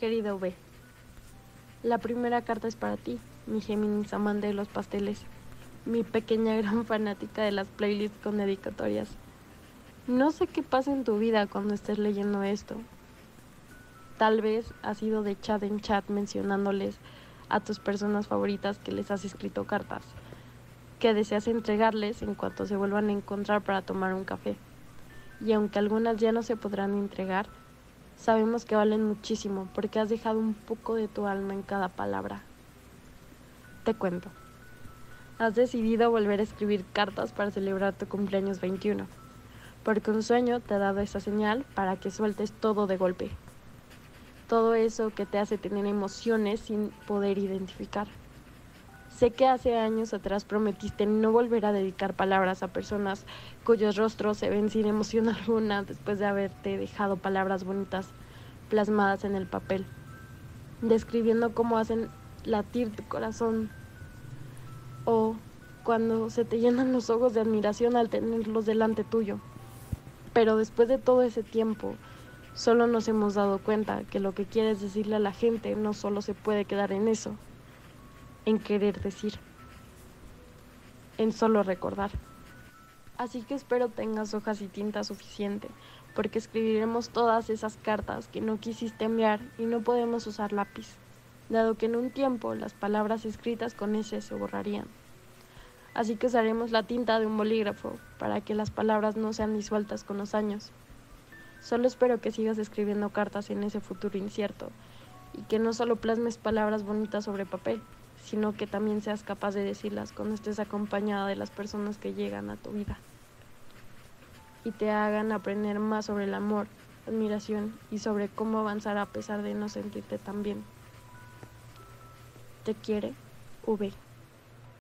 Querido V, la primera carta es para ti, mi Géminis amante de los pasteles, mi pequeña gran fanática de las playlists con dedicatorias. No sé qué pasa en tu vida cuando estés leyendo esto. Tal vez has ido de chat en chat mencionándoles a tus personas favoritas que les has escrito cartas, que deseas entregarles en cuanto se vuelvan a encontrar para tomar un café. Y aunque algunas ya no se podrán entregar, sabemos que valen muchísimo porque has dejado un poco de tu alma en cada palabra. Te cuento. Has decidido volver a escribir cartas para celebrar tu cumpleaños 21, porque un sueño te ha dado esa señal para que sueltes todo de golpe. Todo eso que te hace tener emociones sin poder identificar. Sé que hace años atrás prometiste no volver a dedicar palabras a personas cuyos rostros se ven sin emoción alguna después de haberte dejado palabras bonitas plasmadas en el papel, describiendo cómo hacen latir tu corazón o cuando se te llenan los ojos de admiración al tenerlos delante tuyo. Pero después de todo ese tiempo, solo nos hemos dado cuenta que lo que quieres decirle a la gente no solo se puede quedar en eso, en querer decir, en solo recordar. Así que espero tengas hojas y tinta suficiente, porque escribiremos todas esas cartas que no quisiste enviar y no podemos usar lápiz, dado que en un tiempo las palabras escritas con ese se borrarían. Así que usaremos la tinta de un bolígrafo para que las palabras no sean disueltas con los años. Solo espero que sigas escribiendo cartas en ese futuro incierto y que no solo plasmes palabras bonitas sobre papel, sino que también seas capaz de decirlas cuando estés acompañada de las personas que llegan a tu vida y te hagan aprender más sobre el amor, admiración y sobre cómo avanzar a pesar de no sentirte tan bien. Te quiere, V.